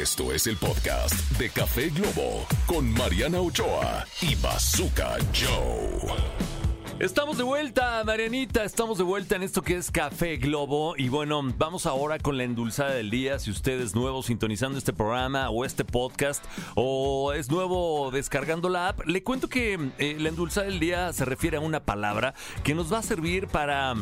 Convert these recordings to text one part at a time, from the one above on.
Esto es el podcast de Café Globo con Mariana Ochoa y Bazooka Joe. Estamos de vuelta, Marianita, estamos de vuelta en esto que es Café Globo y bueno, vamos ahora con la endulzada del día. Si usted es nuevo sintonizando este programa o este podcast o es nuevo descargando la app, le cuento que eh, la endulzada del día se refiere a una palabra que nos va a servir para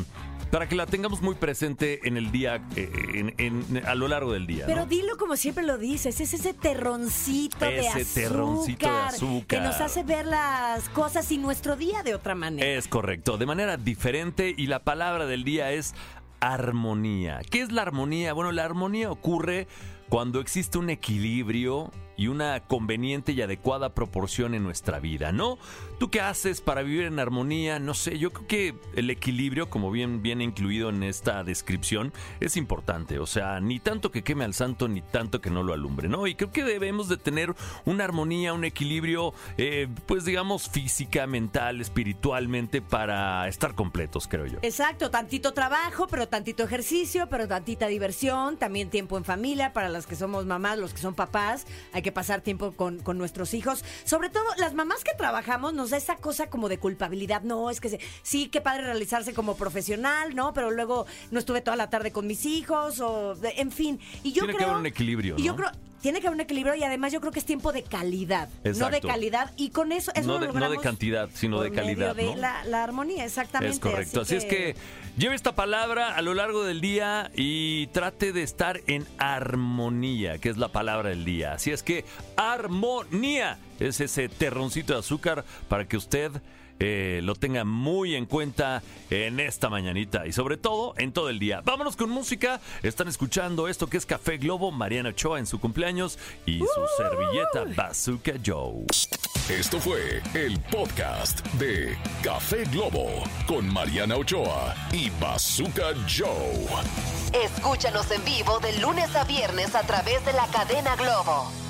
para que la tengamos muy presente en el día, eh, en- en- a lo largo del día. Pero ¿no? dilo como siempre lo dices, es ese terroncito de Ese azúcar. terroncito de azúcar. Que nos hace ver las cosas y nuestro día de otra manera. Es correcto, de manera diferente y la palabra del día es armonía. ¿Qué es la armonía? Bueno, la armonía ocurre cuando existe un equilibrio y una conveniente y adecuada proporción en nuestra vida, ¿no? ¿Tú qué haces para vivir en armonía? No sé, yo creo que el equilibrio, como bien viene incluido en esta descripción, es importante. O sea, ni tanto que queme al santo, ni tanto que no lo alumbre, ¿no? Y creo que debemos de tener una armonía, un equilibrio, eh, pues digamos, física, mental, espiritualmente, para estar completos, creo yo. Exacto, tantito trabajo, pero tantito ejercicio, pero tantita diversión, también tiempo en familia para las que somos mamás, los que son papás, hay que pasar tiempo con, con nuestros hijos. Sobre todo, las mamás que trabajamos nos da esa cosa como de culpabilidad, no, es que se- sí, qué padre realizarse como profesional, ¿no? Pero luego no estuve toda la tarde con mis hijos, o en fin. Y yo Tiene que creo, haber un equilibrio, Y yo creo, tiene que haber un equilibrio y además yo creo que es tiempo de calidad, no de Exacto. calidad. Y con eso, eso No lo de- no de cantidad, sino por de calidad, medio de ¿no? la, la armonía, exactamente. Es correcto. Así, es que lleve esta palabra a lo largo del día y trate de estar en armonía, que es la palabra del día. Así es que armonía es ese terroncito de azúcar para que usted eh, lo tenga muy en cuenta en esta mañanita y sobre todo en todo el día. Vámonos con música. Están escuchando esto que es Café Globo, Mariana Ochoa en su cumpleaños y su servilleta Bazooka Joe. Esto fue el podcast de Café Globo con Mariana Ochoa y Bazooka Joe. Escúchanos en vivo de lunes a viernes a través de la cadena Globo.